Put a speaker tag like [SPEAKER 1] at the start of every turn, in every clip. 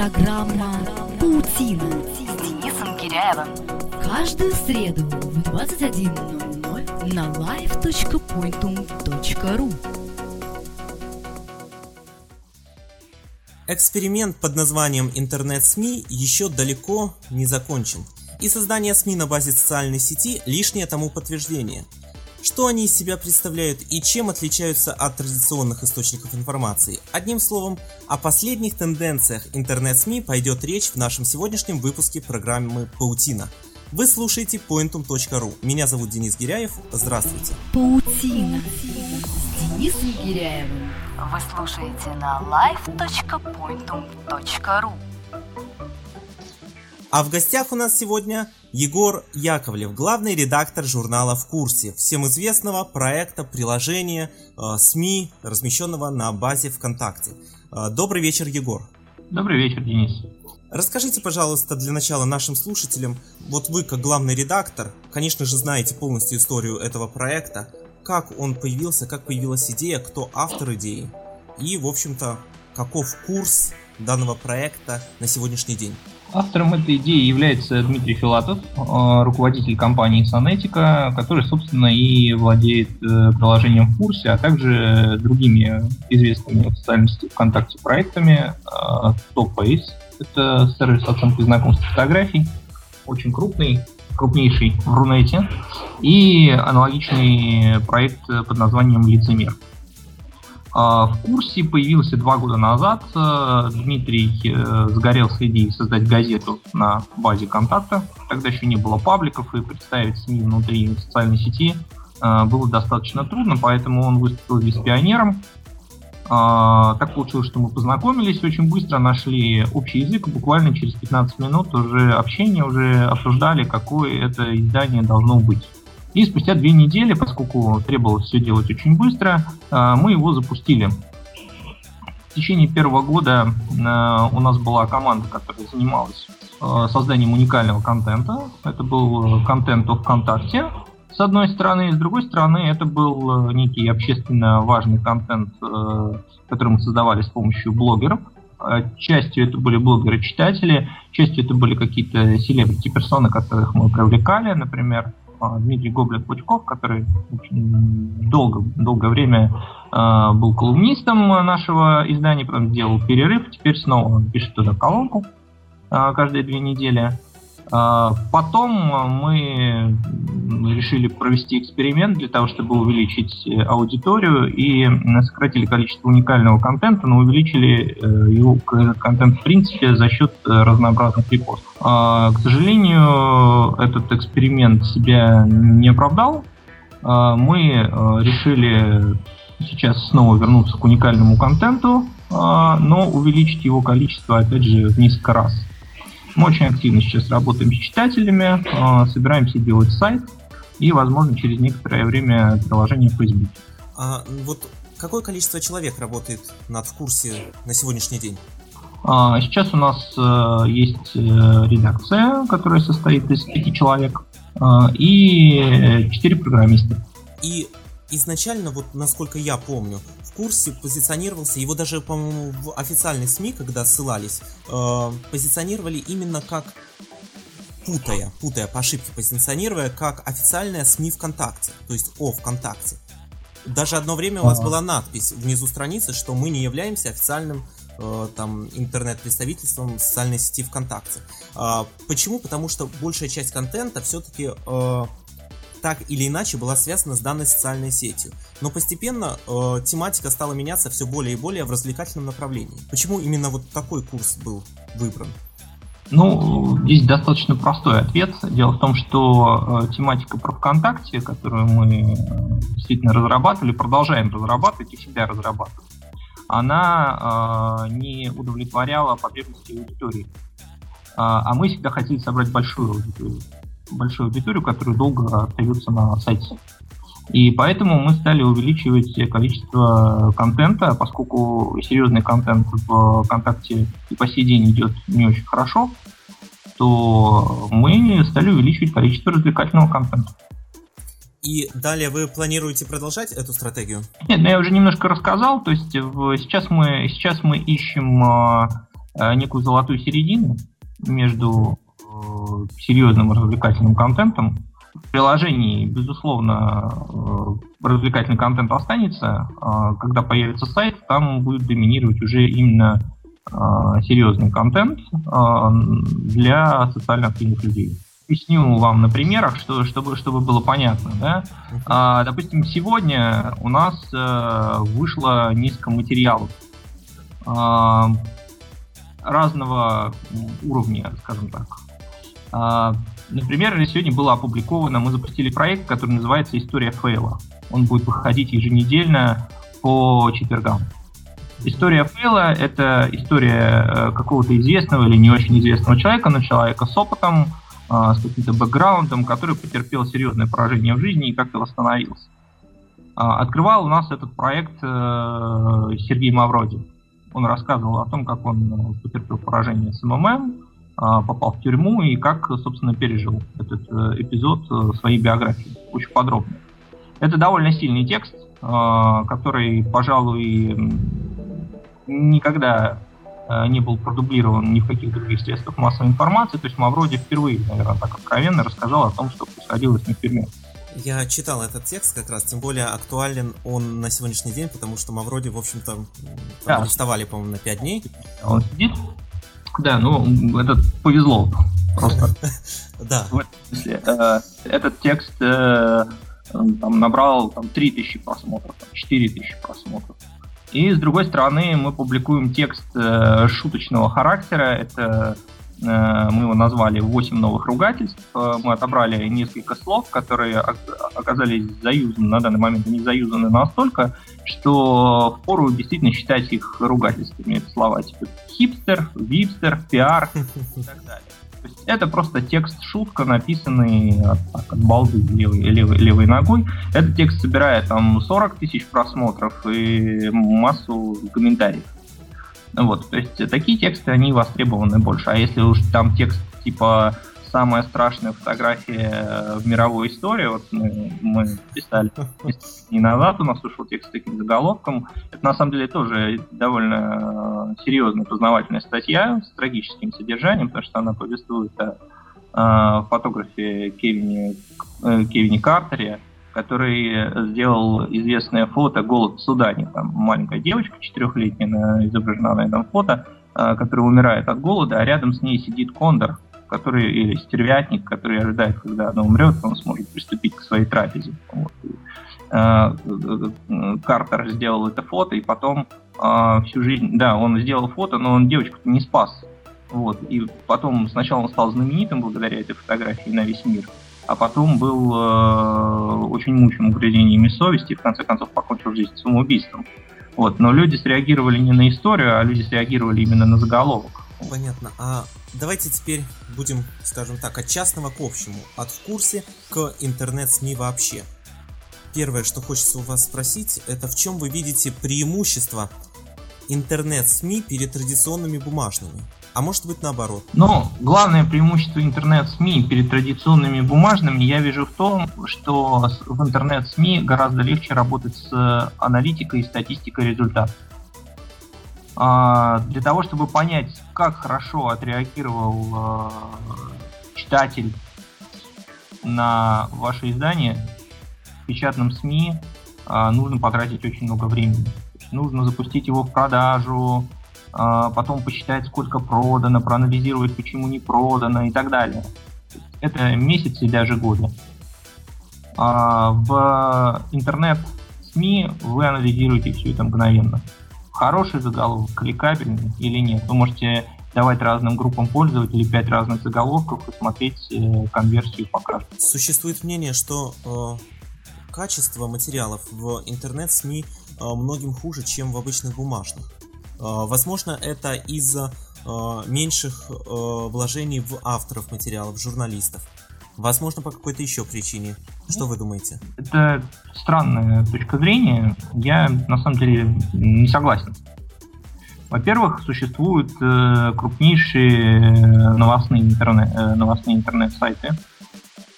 [SPEAKER 1] Программа «Паутина» с Денисом Киряевым. Каждую среду в 21.00 на live.pointum.ru
[SPEAKER 2] Эксперимент под названием интернет-СМИ еще далеко не закончен. И создание СМИ на базе социальной сети – лишнее тому подтверждение – что они из себя представляют и чем отличаются от традиционных источников информации? Одним словом, о последних тенденциях интернет-СМИ пойдет речь в нашем сегодняшнем выпуске программы «Паутина». Вы слушаете pointum.ru. Меня зовут Денис Гиряев. Здравствуйте.
[SPEAKER 1] Паутина с Денисом Гиряевым. Вы слушаете на live.pointum.ru
[SPEAKER 2] А в гостях у нас сегодня Егор Яковлев, главный редактор журнала «В курсе», всем известного проекта приложения э, СМИ, размещенного на базе ВКонтакте. Э, добрый вечер, Егор.
[SPEAKER 3] Добрый вечер, Денис.
[SPEAKER 2] Расскажите, пожалуйста, для начала нашим слушателям, вот вы как главный редактор, конечно же, знаете полностью историю этого проекта, как он появился, как появилась идея, кто автор идеи и, в общем-то, каков курс данного проекта на сегодняшний день.
[SPEAKER 3] Автором этой идеи является Дмитрий Филатов, э, руководитель компании Сонетика, который, собственно, и владеет э, приложением в курсе, а также другими известными в социальной сети ВКонтакте проектами. Э, TopFace — это сервис оценки знакомств фотографий, очень крупный, крупнейший в Рунете, и аналогичный проект под названием «Лицемер». А, в курсе появился два года назад. Э, Дмитрий э, сгорел идеей создать газету на базе контакта. Тогда еще не было пабликов, и представить СМИ внутри социальной сети э, было достаточно трудно, поэтому он выступил здесь пионером. А, так получилось, что мы познакомились, очень быстро нашли общий язык, буквально через 15 минут уже общение, уже обсуждали, какое это издание должно быть. И спустя две недели, поскольку требовалось все делать очень быстро, э, мы его запустили. В течение первого года э, у нас была команда, которая занималась э, созданием уникального контента. Это был контент о ВКонтакте, с одной стороны, и с другой стороны, это был некий общественно важный контент, который мы создавали с помощью блогеров. Частью это были блогеры-читатели, частью это были какие-то селебрити-персоны, которых мы привлекали, например, а, Дмитрий Гоблет-Пучков, который долго, долгое время э, был колумнистом нашего издания, потом сделал перерыв, теперь снова пишет туда колонку э, каждые две недели. А, потом мы решили провести эксперимент для того, чтобы увеличить э, аудиторию и сократили количество уникального контента, но увеличили э, его контент в принципе за счет э, разнообразных репостов. А, к сожалению, этот эксперимент себя не оправдал. А, мы решили сейчас снова вернуться к уникальному контенту, но увеличить его количество, опять же, в несколько раз. Мы очень активно сейчас работаем с читателями, а, собираемся делать сайт и, возможно, через некоторое время приложение в Facebook.
[SPEAKER 2] А вот какое количество человек работает над в курсе на сегодняшний день?
[SPEAKER 3] А, сейчас у нас э, есть э, редакция, которая состоит из пяти человек, а, и четыре программиста.
[SPEAKER 2] И изначально, вот насколько я помню, в курсе позиционировался, его даже, по-моему, в официальной СМИ, когда ссылались, э, позиционировали именно как путая, путая по ошибке позиционируя, как официальная СМИ ВКонтакте, то есть о ВКонтакте. Даже одно время у вас была надпись внизу страницы, что мы не являемся официальным э, там интернет-представительством социальной сети ВКонтакте. Э, почему? Потому что большая часть контента все-таки э, так или иначе была связана с данной социальной сетью. Но постепенно э, тематика стала меняться все более и более в развлекательном направлении. Почему именно вот такой курс был выбран?
[SPEAKER 3] Ну, здесь достаточно простой ответ. Дело в том, что э, тематика про ВКонтакте, которую мы э, действительно разрабатывали, продолжаем разрабатывать и всегда разрабатывать, она э, не удовлетворяла потребности аудитории. А, а мы всегда хотели собрать большую аудиторию большую аудиторию, которая долго остается на сайте. И поэтому мы стали увеличивать количество контента, поскольку серьезный контент в ВКонтакте и по сей день идет не очень хорошо, то мы стали увеличивать количество развлекательного контента.
[SPEAKER 2] И далее вы планируете продолжать эту стратегию?
[SPEAKER 3] Нет, ну я уже немножко рассказал. То есть сейчас мы сейчас мы ищем э, некую золотую середину между э, серьезным развлекательным контентом. В приложении, безусловно, э, развлекательный контент останется. Э, когда появится сайт, там будет доминировать уже именно э, серьезный контент э, для социально активных людей объясню вам на примерах, что, чтобы, чтобы было понятно. Да? А, допустим, сегодня у нас вышло несколько материалов а, разного уровня, скажем так. А, например, сегодня было опубликовано, мы запустили проект, который называется «История фейла». Он будет выходить еженедельно по четвергам. История фейла — это история э, какого-то известного или не очень известного человека, но человека с опытом, а, с каким-то бэкграундом, который потерпел серьезное поражение в жизни и как-то восстановился. А, открывал у нас этот проект э, Сергей Мавроди. Он рассказывал о том, как он э, потерпел поражение с МММ, попал в тюрьму и как, собственно, пережил этот э, эпизод своей биографии. Очень подробно. Это довольно сильный текст, который, пожалуй, никогда Э, не был продублирован ни в каких других средствах массовой информации. То есть Мавроди впервые, наверное, так откровенно рассказал о том, что происходило с ним в тюрьме.
[SPEAKER 2] Я читал этот текст как раз, тем более актуален он на сегодняшний день, потому что Мавроди, в общем-то, да. арестовали, по-моему, на 5 дней.
[SPEAKER 3] Он сидит. Да, ну, это повезло просто.
[SPEAKER 2] Да.
[SPEAKER 3] Э, этот текст э, там набрал там 3000 просмотров, 4000 просмотров. И с другой стороны, мы публикуем текст э, шуточного характера. Это мы его назвали «8 новых ругательств». Э, мы отобрали несколько слов, которые оказались заюзаны, на данный момент они заюзаны настолько, что впору действительно считать их ругательствами. Это слова типа хипстер, випстер, пиар и так далее. То есть это просто текст шутка, написанный от, от балды левой, левой, левой ногой. Этот текст собирает там 40 тысяч просмотров и массу комментариев. Вот, то есть такие тексты, они востребованы больше. А если уж там текст типа самая страшная фотография э, в мировой истории. Вот мы, мы писали не назад, у нас ушел текст с таким заголовком. Это на самом деле тоже довольно э, серьезная познавательная статья с трагическим содержанием, потому что она повествует о, о фотографе Кевине, э, Кевине Картере, который сделал известное фото «Голод в Судане». Там маленькая девочка четырехлетняя изображена на этом фото, которая умирает от голода, а рядом с ней сидит кондор, который, или стервятник, который ожидает, когда она умрет, он сможет приступить к своей трапезе. Вот. Э, Картер сделал это фото, и потом э, всю жизнь, да, он сделал фото, но он девочку не спас. Вот. И потом сначала он стал знаменитым благодаря этой фотографии на весь мир, а потом был э, очень мучим угрызениями совести и в конце концов покончил жизнь самоубийством. Вот. Но люди среагировали не на историю, а люди среагировали именно на заголовок.
[SPEAKER 2] Понятно. А давайте теперь будем, скажем так, от частного к общему, от в курсе к интернет-СМИ вообще. Первое, что хочется у вас спросить, это в чем вы видите преимущество интернет-СМИ перед традиционными бумажными? А может быть наоборот?
[SPEAKER 3] Ну, главное преимущество интернет-СМИ перед традиционными бумажными я вижу в том, что в интернет-СМИ гораздо легче работать с аналитикой и статистикой результатов. А, для того, чтобы понять, как хорошо отреагировал а, читатель на ваше издание, в печатном СМИ а, нужно потратить очень много времени. Нужно запустить его в продажу, потом посчитать, сколько продано, проанализировать, почему не продано и так далее. Это месяцы и даже годы. В интернет-СМИ вы анализируете все это мгновенно хороший заголовок, кликабельный или нет. Вы можете давать разным группам пользователей 5 разных заголовков и смотреть э, конверсию по.
[SPEAKER 2] Существует мнение, что э, качество материалов в интернет-СМИ э, многим хуже, чем в обычных бумажных. Э, возможно, это из-за э, меньших э, вложений в авторов материалов, журналистов. Возможно, по какой-то еще причине. Что вы думаете?
[SPEAKER 3] Это странная точка зрения. Я на самом деле не согласен. Во-первых, существуют э, крупнейшие новостные, интернет, э, новостные интернет-сайты,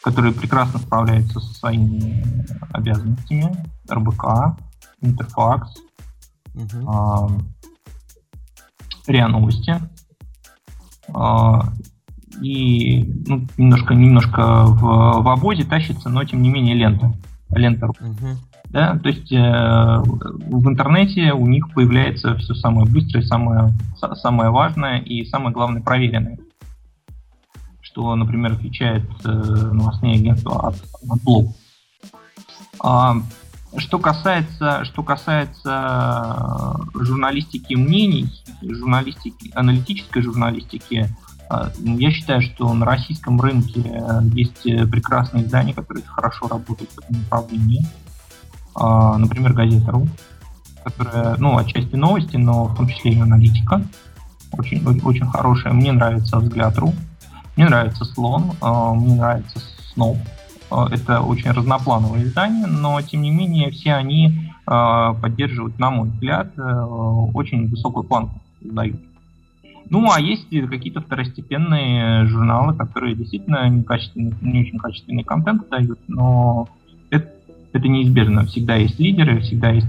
[SPEAKER 3] которые прекрасно справляются со своими обязанностями. РБК, Интерфакс, угу. э, РИА Новости. и ну, немножко, немножко в, в обозе тащится, но тем не менее лента. Лента. Угу. Да, то есть э, в интернете у них появляется все самое быстрое, самое, самое важное и самое главное проверенное. Что, например, отличает э, новостные агентства от, от блогов. Что касается, что касается журналистики мнений, журналистики, аналитической журналистики, а, я считаю, что на российском рынке э, есть э, прекрасные издания, которые хорошо работают в этом направлении. Например, газета.ру, которая, ну, отчасти новости, но в том числе и аналитика. Очень, очень хорошая. Мне нравится взгляд.ру, мне нравится слон, мне нравится снов. Это очень разноплановые издания, но тем не менее все они поддерживают, на мой взгляд, э, очень высокую планку дают. Ну, а есть какие-то второстепенные журналы, которые действительно некачественный, не очень качественный контент дают, но это, это неизбежно. Всегда есть лидеры, всегда есть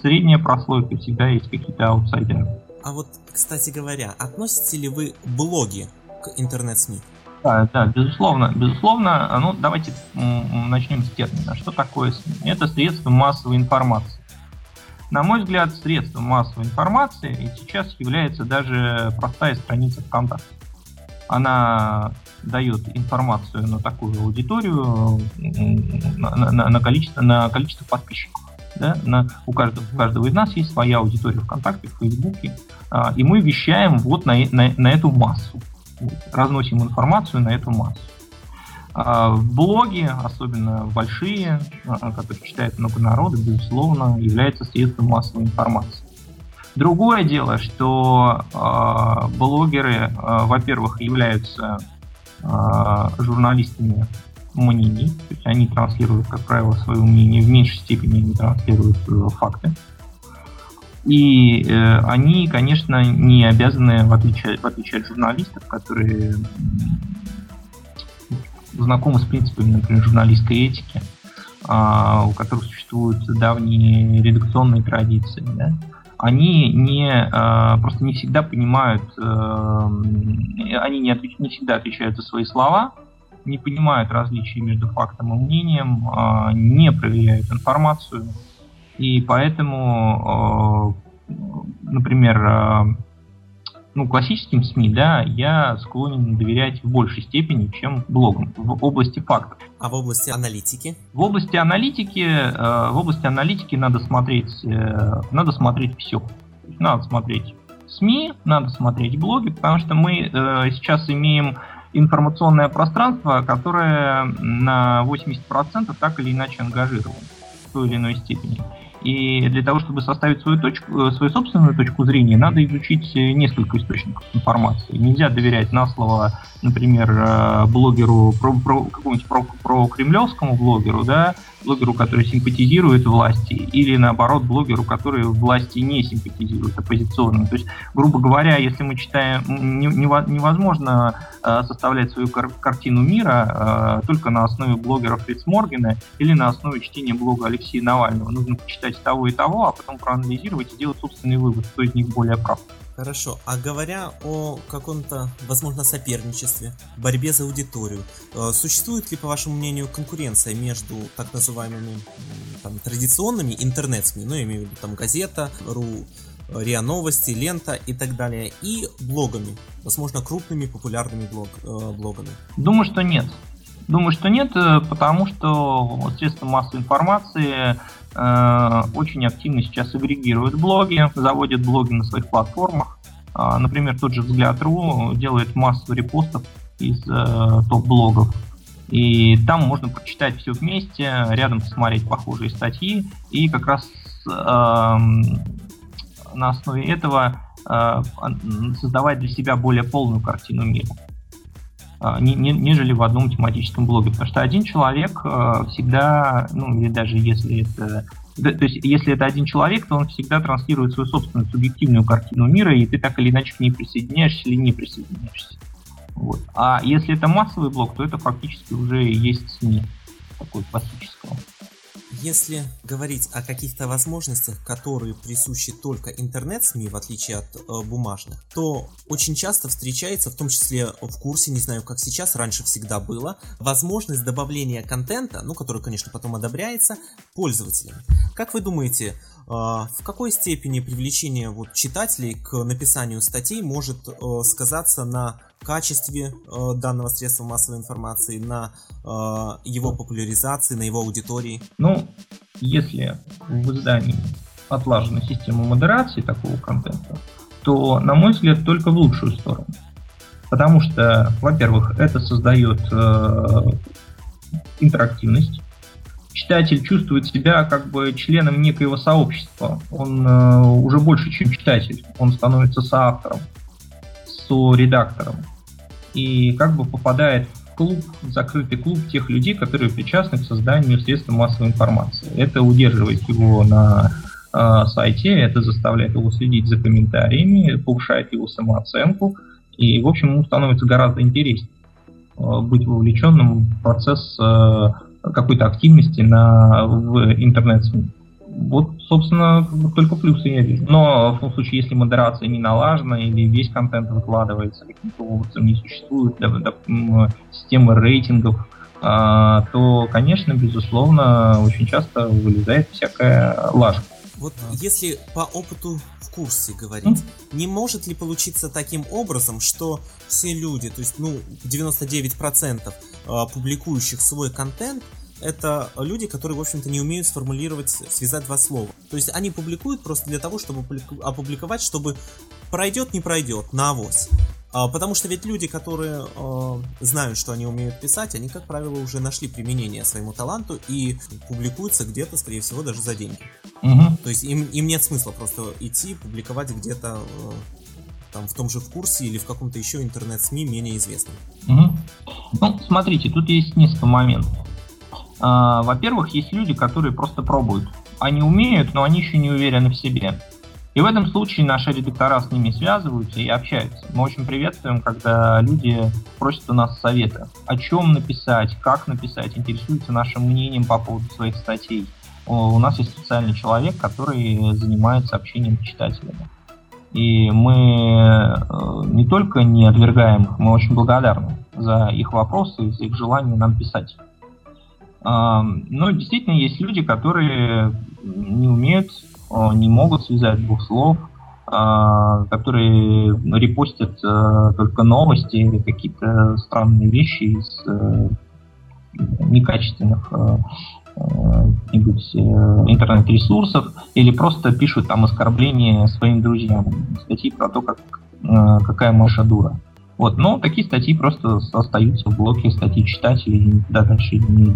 [SPEAKER 3] средняя прослойка, всегда есть какие-то аутсайдеры.
[SPEAKER 2] А вот, кстати говоря, относите ли вы блоги к интернет-СМИ?
[SPEAKER 3] Да, да, безусловно, безусловно. Ну, давайте начнем с термина. Что такое СМИ? Это средство массовой информации. На мой взгляд, средством массовой информации сейчас является даже простая страница ВКонтакте. Она дает информацию на такую аудиторию, на, на, на, количество, на количество подписчиков. Да? На, у, каждого, у каждого из нас есть своя аудитория ВКонтакте, в Фейсбуке, а, и мы вещаем вот на, на, на эту массу, разносим информацию на эту массу. А, блоги, особенно большие, а, которые читает много народа, безусловно, являются средством массовой информации. Другое дело, что э, блогеры, э, во-первых, являются э, журналистами мнений, то есть они транслируют, как правило, свое мнение, в меньшей степени они транслируют э, факты. И э, они, конечно, не обязаны, в отличие, в отличие от журналистов, которые знакомы с принципами, например, журналистской этики, а, у которых существуют давние редакционные традиции, да, они не а, просто не всегда понимают, а, они не, отвеч, не всегда отвечают за свои слова, не понимают различия между фактом и мнением, а, не проверяют информацию, и поэтому, а, например, а, ну, классическим СМИ, да, я склонен доверять в большей степени, чем блогам в области фактов.
[SPEAKER 2] А в области аналитики?
[SPEAKER 3] В области аналитики, э, в области аналитики надо смотреть, э, надо смотреть все. Надо смотреть СМИ, надо смотреть блоги, потому что мы э, сейчас имеем информационное пространство, которое на 80% так или иначе ангажировано в той или иной степени. И для того, чтобы составить свою, точку, э, свою собственную точку зрения, надо изучить э, несколько источников информации. Нельзя доверять на слово, например, э, блогеру, про, про какому-нибудь про, про кремлевскому блогеру, да, блогеру, который симпатизирует власти, или наоборот блогеру, который власти не симпатизирует, оппозиционным. То есть, грубо говоря, если мы читаем, невозможно э, составлять свою кар- картину мира э, только на основе блогера Фриц Моргена или на основе чтения блога Алексея Навального. Нужно почитать того и того, а потом проанализировать и сделать собственный вывод, кто из них более прав.
[SPEAKER 2] Хорошо. А говоря о каком-то, возможно, соперничестве, борьбе за аудиторию, э, существует ли, по вашему мнению, конкуренция между так называемыми там, традиционными интернет-СМИ, ну, я имею в виду там газета, ру, РИА Новости, Лента и так далее, и блогами, возможно, крупными популярными блог, э, блогами?
[SPEAKER 3] Думаю, что нет. Думаю, что нет, э, потому что средства массовой информации Э, очень активно сейчас агрегируют блоги, заводят блоги на своих платформах. А, например, тот же Взгляд.ру делает массу репостов из э, топ-блогов. И там можно прочитать все вместе, рядом посмотреть похожие статьи и как раз э, на основе этого э, создавать для себя более полную картину мира. А, нежели в одном тематическом блоге. Потому что один человек а, всегда, ну или даже если это то есть, если это один человек, то он всегда транслирует свою собственную субъективную картину мира, и ты так или иначе к ней присоединяешься или не присоединяешься. Вот. А если это массовый блог, то это фактически уже есть СМИ такой классического.
[SPEAKER 2] Если говорить о каких-то возможностях, которые присущи только интернет-СМИ, в отличие от э, бумажных, то очень часто встречается, в том числе в курсе, не знаю, как сейчас, раньше всегда было, возможность добавления контента, ну, который, конечно, потом одобряется, пользователями. Как вы думаете, в какой степени привлечение вот, читателей к написанию статей может э, сказаться на качестве э, данного средства массовой информации, на э, его популяризации, на его аудитории?
[SPEAKER 3] Ну, если в издании отлажена система модерации такого контента, то, на мой взгляд, только в лучшую сторону. Потому что, во-первых, это создает э, интерактивность. Читатель чувствует себя как бы членом некоего сообщества. Он э, уже больше, чем читатель. Он становится соавтором редактором и как бы попадает в клуб, в закрытый клуб тех людей, которые причастны к созданию средств массовой информации. Это удерживает его на э, сайте, это заставляет его следить за комментариями, повышает его самооценку, и, в общем, ему становится гораздо интереснее э, быть вовлеченным в процесс э, какой-то активности на, в интернет-СМИ. Вот, собственно, только плюсы я вижу. Но в том случае, если модерация не налажена или весь контент выкладывается каким-то образом, не существует для, для, системы рейтингов, а, то, конечно, безусловно, очень часто вылезает всякая лажа.
[SPEAKER 2] Вот если по опыту в курсе говорить, mm. не может ли получиться таким образом, что все люди, то есть, ну, 99% а, публикующих свой контент, это люди, которые, в общем-то, не умеют сформулировать, связать два слова. То есть они публикуют просто для того, чтобы опубликовать, чтобы пройдет, не пройдет, на авось. А, потому что ведь люди, которые э, знают, что они умеют писать, они, как правило, уже нашли применение своему таланту и публикуются где-то, скорее всего, даже за деньги. Угу. То есть им, им нет смысла просто идти, публиковать где-то э, там в том же в курсе или в каком-то еще интернет-СМИ менее известном.
[SPEAKER 3] Угу. Ну, смотрите, тут есть несколько моментов. А, во-первых, есть люди, которые просто пробуют. Они умеют, но они еще не уверены в себе. И в этом случае наши редактора с ними связываются и общаются. Мы очень приветствуем, когда люди просят у нас совета. О чем написать, как написать, интересуются нашим мнением по поводу своих статей. У нас есть специальный человек, который занимается общением с читателями. И мы э, не только не отвергаем их, мы очень благодарны за их вопросы, за их желание нам писать. Но действительно есть люди, которые не умеют, не могут связать двух слов, а, которые репостят а, только новости или какие-то странные вещи из э, некачественных э, интернет-ресурсов или просто пишут там оскорбления своим друзьям, статьи про то, как, какая Маша дура. Вот, но такие статьи просто остаются в блоке статьи читателей и никуда дальше не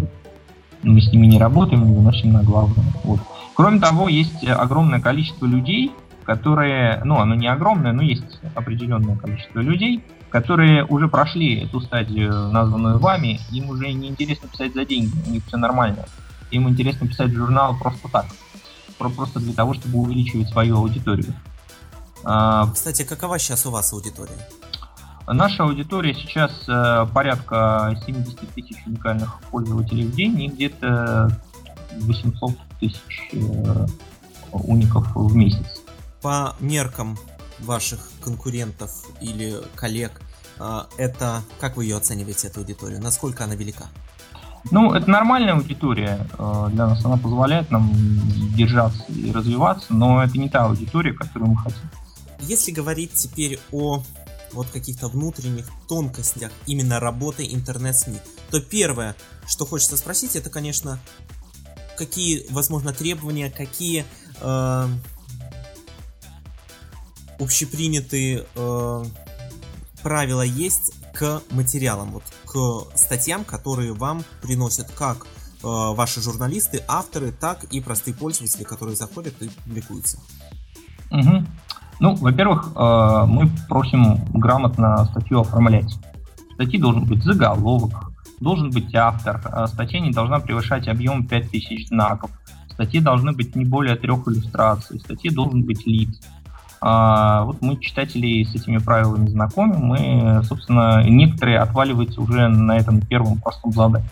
[SPEAKER 3] мы с ними не работаем, не выносим на главную. Вот. Кроме того, есть огромное количество людей, которые, ну, оно не огромное, но есть определенное количество людей, которые уже прошли эту стадию, названную вами, им уже не интересно писать за деньги, у них все нормально. Им интересно писать журнал просто так, просто для того, чтобы увеличивать свою аудиторию.
[SPEAKER 2] А, Кстати, какова сейчас у вас аудитория?
[SPEAKER 3] Наша аудитория сейчас э, порядка 70 тысяч уникальных пользователей в день и где-то 800 тысяч э, уников в месяц.
[SPEAKER 2] По меркам ваших конкурентов или коллег, э, это как вы ее оцениваете, эту аудиторию? Насколько она велика?
[SPEAKER 3] Ну, это нормальная аудитория для нас, она позволяет нам держаться и развиваться, но это не та аудитория, которую мы хотим.
[SPEAKER 2] Если говорить теперь о вот каких-то внутренних тонкостях именно работы интернет-СМИ, то первое, что хочется спросить, это, конечно, какие, возможно, требования, какие э, общепринятые э, правила есть к материалам, вот к статьям, которые вам приносят как э, ваши журналисты, авторы, так и простые пользователи, которые заходят и публикуются.
[SPEAKER 3] Угу. Ну, во-первых, э, мы просим грамотно статью оформлять. В статье должен быть заголовок, должен быть автор, а статья не должна превышать объем 5000 знаков, в статье должны быть не более трех иллюстраций, в статье должен быть лиц. А, вот мы читателей с этими правилами знакомим, мы, собственно, некоторые отваливаются уже на этом первом простом задании.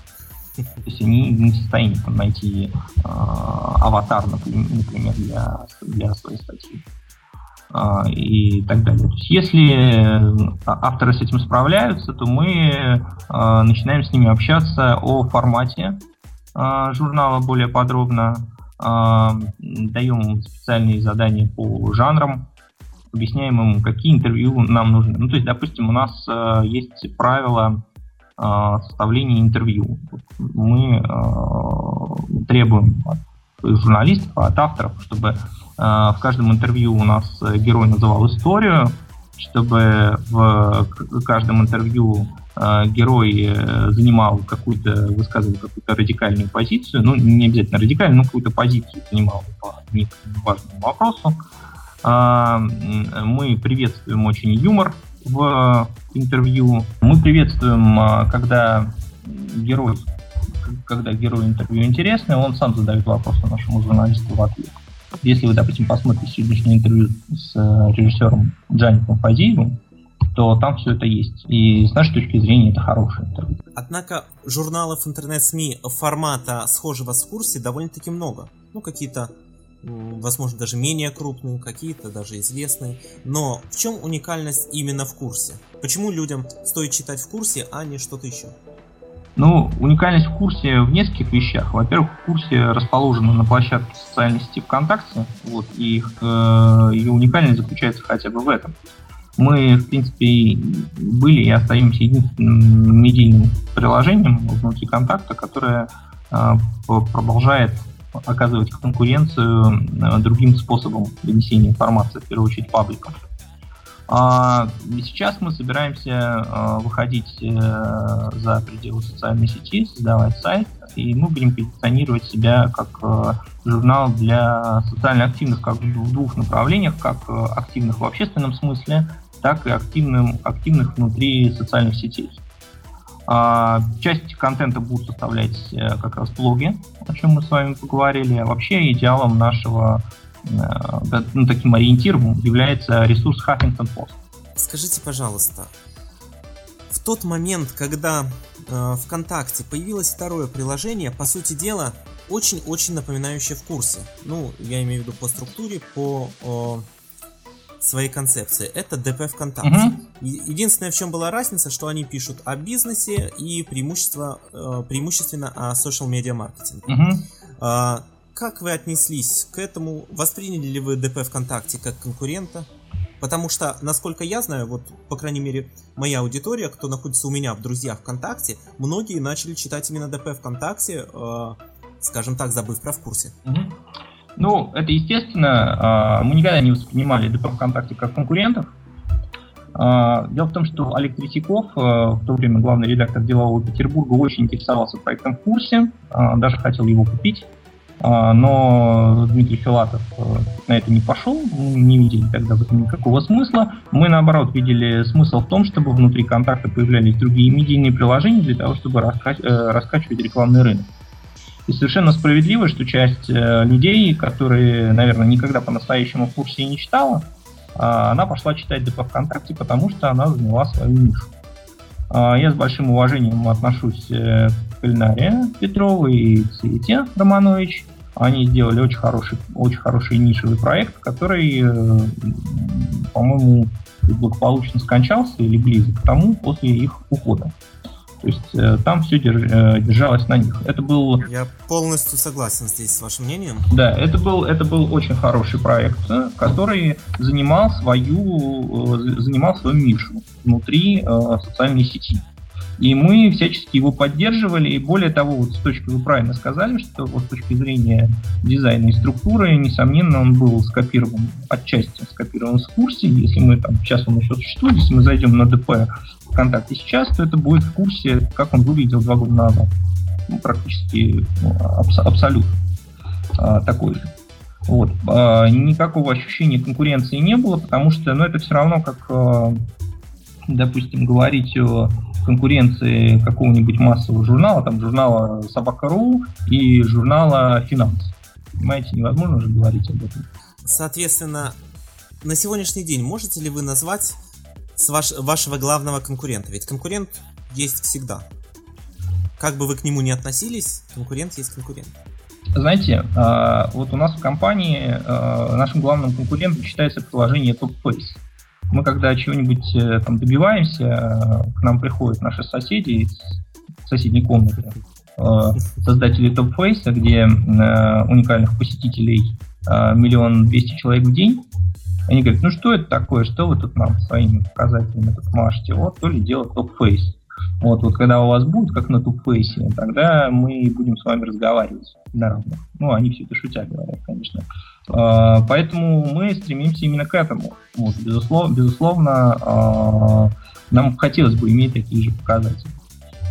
[SPEAKER 3] То есть они не в состоянии там, найти э, аватар, например, для, для своей статьи и так далее. То есть если авторы с этим справляются, то мы э, начинаем с ними общаться о формате э, журнала более подробно, э, даем специальные задания по жанрам, объясняем им, какие интервью нам нужны. Ну, то есть, допустим, у нас э, есть правило э, составления интервью. Мы э, требуем от журналистов, от авторов, чтобы э, в каждом интервью у нас герой называл историю, чтобы в каждом интервью э, герой э, занимал какую-то, высказывал какую-то радикальную позицию, ну, не обязательно радикальную, но какую-то позицию занимал по важному вопросу. Мы приветствуем очень юмор в интервью. Мы приветствуем, когда герой, когда герой интервью интересный, он сам задает вопросы нашему журналисту в ответ. Если вы, допустим, посмотрите сегодняшнее интервью с э, режиссером Джаником Фазиевым, то там все это есть. И с нашей точки зрения это хорошее интервью.
[SPEAKER 2] Однако журналов интернет-СМИ формата схожего с курсе довольно-таки много. Ну, какие-то возможно, даже менее крупные, какие-то даже известные. Но в чем уникальность именно в курсе? Почему людям стоит читать в курсе, а не что-то еще?
[SPEAKER 3] Ну, уникальность в курсе в нескольких вещах. Во-первых, в курсе расположена на площадке социальной сети ВКонтакте, вот, и э, уникальность заключается хотя бы в этом. Мы, в принципе, были и остаемся единственным медийным приложением внутри контакта, которое э, продолжает оказывать конкуренцию э, другим способом донесения информации, в первую очередь пабликом. А сейчас мы собираемся э, выходить э, за пределы социальной сети, создавать сайт, и мы будем позиционировать себя как журнал для социально активных как в двух направлениях, как активных в общественном смысле, так и активным, активных внутри социальных сетей. А, часть контента будут составлять э, как раз блоги, о чем мы с вами поговорили. Вообще идеалом нашего, э, ну, таким ориентиром является ресурс Huffington Post.
[SPEAKER 2] Скажите, пожалуйста, в тот момент, когда э, ВКонтакте появилось второе приложение, по сути дела, очень-очень напоминающее в курсе. Ну, я имею в виду по структуре, по своей концепции. Это ДП ВКонтакте. Угу. Единственное, в чем была разница, что они пишут о бизнесе и преимущество, э, преимущественно о social media маркетинге. Угу. Как вы отнеслись к этому? Восприняли ли вы ДП ВКонтакте как конкурента? Потому что, насколько я знаю, вот, по крайней мере, моя аудитория, кто находится у меня в друзьях ВКонтакте, многие начали читать именно ДП ВКонтакте, э, скажем так, забыв про в курсе.
[SPEAKER 3] Ну, это естественно. А, мы никогда не воспринимали ДП ВКонтакте как конкурентов. А, дело в том, что Олег Третьяков, а, в то время главный редактор делового Петербурга, очень интересовался проектом в курсе, даже хотел его купить. Но Дмитрий Филатов на это не пошел, мы не видели тогда в этом никакого смысла. Мы, наоборот, видели смысл в том, чтобы внутри контакта появлялись другие медийные приложения для того, чтобы э, раскачивать рекламный рынок. И совершенно справедливо, что часть э, людей, которые, наверное, никогда по-настоящему в курсе не читала, э, она пошла читать ДП ВКонтакте, потому что она заняла свою нишу. Э, я с большим уважением отношусь э, к Кулинария Петровой и Цвете Романович. Они сделали очень хороший, очень хороший нишевый проект, который, э, по-моему, благополучно скончался или близок к тому после их ухода. То есть э, там все э, держалось на них. Это был...
[SPEAKER 2] Я полностью согласен здесь с вашим мнением.
[SPEAKER 3] Да, это был, это был очень хороший проект, который занимал свою, занимал свою нишу внутри социальной сети. И мы всячески его поддерживали, и более того, вот с точки, вы правильно сказали, что вот с точки зрения дизайна и структуры, несомненно, он был скопирован, отчасти скопирован с курсе, если мы там, сейчас он еще существует, если мы зайдем на ДП ВКонтакте сейчас, то это будет в курсе, как он выглядел два года назад. Ну, практически ну, абс- абсолютно а, такой же. Вот. А, никакого ощущения конкуренции не было, потому что ну, это все равно как, а, допустим, говорить о конкуренции какого-нибудь массового журнала, там журнала Собака.ру и журнала Финанс. Понимаете, невозможно же говорить об этом.
[SPEAKER 2] Соответственно, на сегодняшний день можете ли вы назвать ваш, вашего главного конкурента? Ведь конкурент есть всегда. как бы вы к нему не относились, конкурент есть конкурент.
[SPEAKER 3] Знаете, а, вот у нас в компании а, нашим главным конкурентом считается приложение TopFace. Мы когда чего-нибудь э, там добиваемся, к нам приходят наши соседи из соседней комнаты, а, создатели TopFace, где уникальных посетителей миллион двести человек в день, они говорят, ну что это такое, что вы тут нам своими показателями тут машете? Вот то ли дело TopFace. Вот, вот когда у вас будет, как на TopFace, тогда мы будем с вами разговаривать на равных. Ну, они все это шутя говорят, конечно. А, поэтому мы стремимся именно к этому. Вот, безусловно, безусловно а, нам хотелось бы иметь такие же показатели.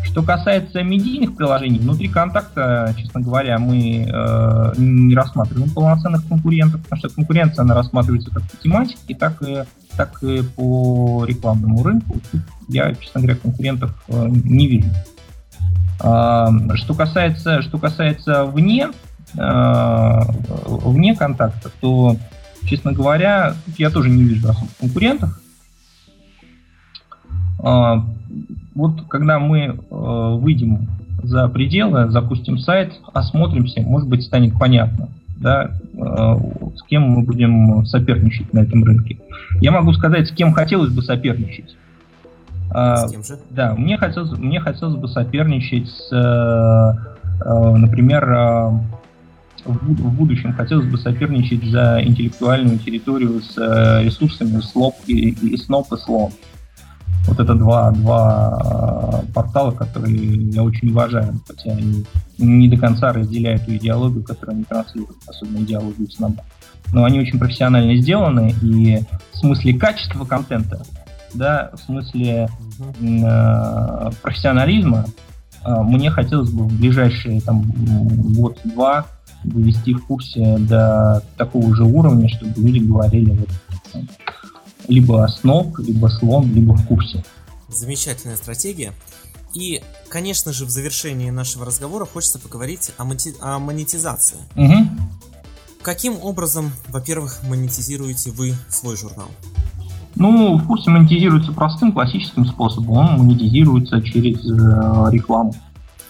[SPEAKER 3] Что касается медийных приложений, внутри контакта, честно говоря, мы э, не рассматриваем полноценных конкурентов, потому что конкуренция, она рассматривается как по тематике, так и, так и по рекламному рынку. Я, честно говоря, конкурентов э, не вижу. Э, что касается, что касается вне, вне контакта, то, честно говоря, я тоже не вижу особо конкурентов. А, вот когда мы э, выйдем за пределы, запустим сайт, осмотримся, может быть, станет понятно, да, э, с кем мы будем соперничать на этом рынке. Я могу сказать, с кем хотелось бы соперничать.
[SPEAKER 2] С кем же?
[SPEAKER 3] Да, мне хотелось, мне хотелось бы соперничать с, э, например, в будущем хотелось бы соперничать за интеллектуальную территорию с ресурсами Слоп и, и Сноп и Слон. Вот это два, два э, портала, которые я очень уважаю, хотя они не до конца разделяют ту идеологию, которую они транслируют, особенно идеологию СНАБа. Но они очень профессионально сделаны, и в смысле качества контента, да, в смысле э, профессионализма, э, мне хотелось бы в ближайшие там год-два вывести в курсе до такого же уровня, чтобы люди говорили вот, либо сноб, либо слон, либо в курсе.
[SPEAKER 2] Замечательная стратегия. И, конечно же, в завершении нашего разговора хочется поговорить о, монти- о монетизации.
[SPEAKER 3] Угу.
[SPEAKER 2] Каким образом, во-первых, монетизируете вы свой журнал?
[SPEAKER 3] Ну, в курсе монетизируется простым классическим способом. Он монетизируется через э, рекламу.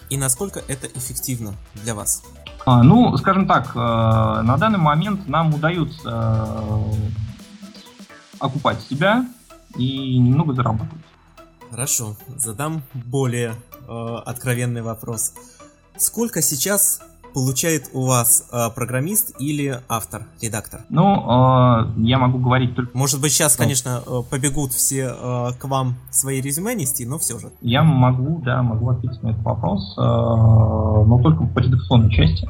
[SPEAKER 2] И насколько это эффективно для вас?
[SPEAKER 3] А, ну, скажем так, э, на данный момент нам удается э, окупать себя и немного зарабатывать.
[SPEAKER 2] Хорошо, задам более э, откровенный вопрос. Сколько сейчас получает у вас э, программист или автор, редактор?
[SPEAKER 3] Ну, э, я могу говорить только...
[SPEAKER 2] Может быть, сейчас, конечно, э, побегут все э, к вам свои резюме нести, но все же.
[SPEAKER 3] Я могу, да, могу ответить на этот вопрос, э, но только по редакционной части.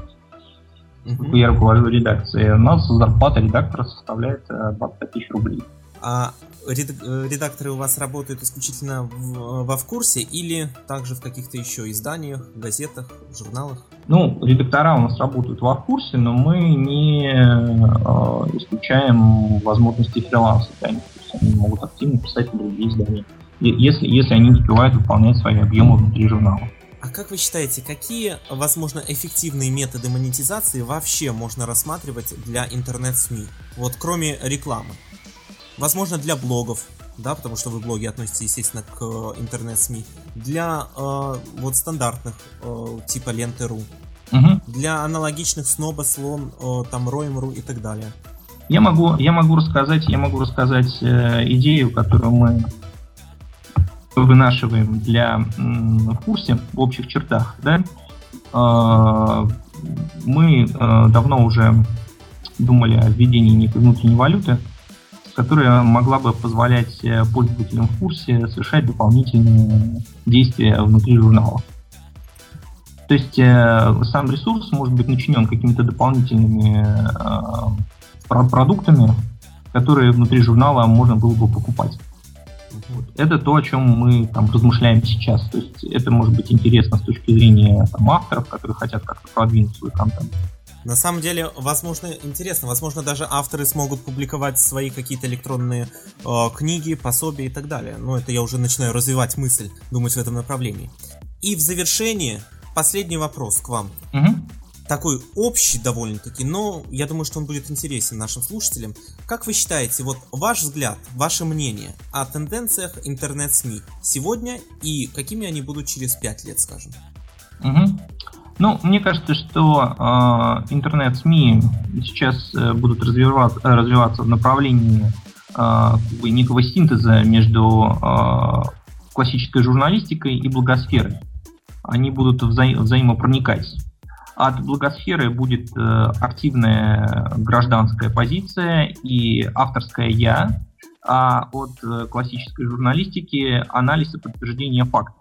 [SPEAKER 3] Uh-huh. Я руковожу редакцией. У нас зарплата редактора составляет 25 э, тысяч рублей.
[SPEAKER 2] А редакторы у вас работают исключительно в, во вкурсе или также в каких-то еще изданиях, газетах, журналах?
[SPEAKER 3] Ну, редактора у нас работают во вкурсе, но мы не э, исключаем возможности фриланса них. То есть они могут активно писать в другие издания, если, если они успевают выполнять свои объемы внутри журнала.
[SPEAKER 2] А как вы считаете, какие, возможно, эффективные методы монетизации вообще можно рассматривать для интернет-СМИ? Вот кроме рекламы. Возможно, для блогов, да, потому что вы блоги относитесь, естественно, к э, интернет-СМИ. Для э, вот стандартных, э, типа ленты.ру.
[SPEAKER 3] Угу.
[SPEAKER 2] Для аналогичных сноба, слон, э, там, роем.ру и так далее.
[SPEAKER 3] Я могу, я могу рассказать, я могу рассказать э, идею, которую мы вынашиваем для в курсе в общих чертах, да. Э, мы э, давно уже думали о введении некой внутренней валюты, которая могла бы позволять э, пользователям в курсе совершать дополнительные действия внутри журнала. То есть э, сам ресурс может быть начинен какими-то дополнительными э, продуктами, которые внутри журнала можно было бы покупать. Вот. Это то, о чем мы там размышляем сейчас. То есть это может быть интересно с точки зрения там, авторов, которые хотят как-то продвинуть свой контент.
[SPEAKER 2] На самом деле, возможно, интересно, возможно, даже авторы смогут публиковать свои какие-то электронные э, книги, пособия и так далее. Но это я уже начинаю развивать мысль, думать в этом направлении. И в завершении последний вопрос к вам.
[SPEAKER 3] Угу.
[SPEAKER 2] Такой общий довольно-таки, но я думаю, что он будет интересен нашим слушателям. Как вы считаете, вот ваш взгляд, ваше мнение о тенденциях интернет-СМИ сегодня и какими они будут через 5 лет, скажем?
[SPEAKER 3] Угу. Ну, мне кажется, что э, интернет-СМИ сейчас будут развиваться, э, развиваться в направлении э, как бы некого синтеза между э, классической журналистикой и благосферой. Они будут вза- взаимопроникать. От благосферы будет э, активная гражданская позиция и авторское я, а от э, классической журналистики анализ и подтверждение фактов.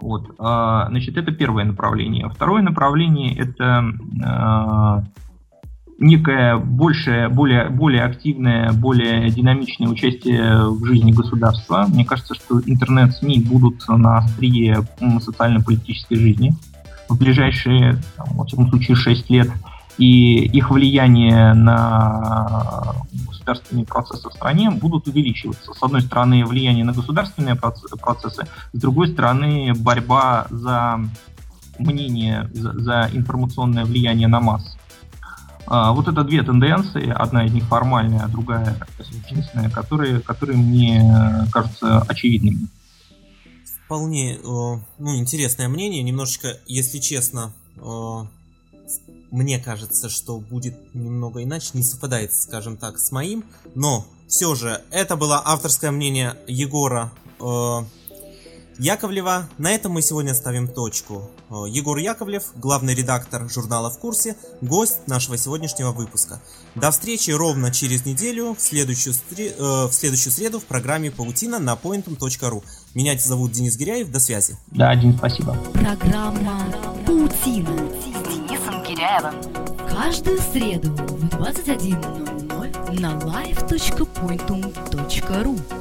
[SPEAKER 3] Вот, а, значит, это первое направление. Второе направление это а, некое большее, более, более активное, более динамичное участие в жизни государства. Мне кажется, что интернет-СМИ будут на острие социально-политической жизни в ближайшие, там, во всяком случае, 6 лет. И их влияние на государственные процессы в стране будут увеличиваться. С одной стороны, влияние на государственные процессы, с другой стороны, борьба за мнение, за, за информационное влияние на массы. А, вот это две тенденции, одна из них формальная, а другая существенная, которые, которые мне кажутся очевидными.
[SPEAKER 2] Вполне э, ну, интересное мнение, немножечко, если честно, э, мне кажется, что будет немного иначе, не совпадает, скажем так, с моим. Но все же, это было авторское мнение Егора э, Яковлева. На этом мы сегодня ставим точку. Э, Егор Яковлев, главный редактор журнала «В курсе», гость нашего сегодняшнего выпуска. До встречи ровно через неделю, в следующую, э, в следующую среду в программе «Паутина» на pointum.ru. Меня зовут Денис Гиряев, до связи.
[SPEAKER 3] Да, Дин, спасибо.
[SPEAKER 1] Программа «Паутина» Киряевым. Каждую среду в 21.00 на live.pointum.ru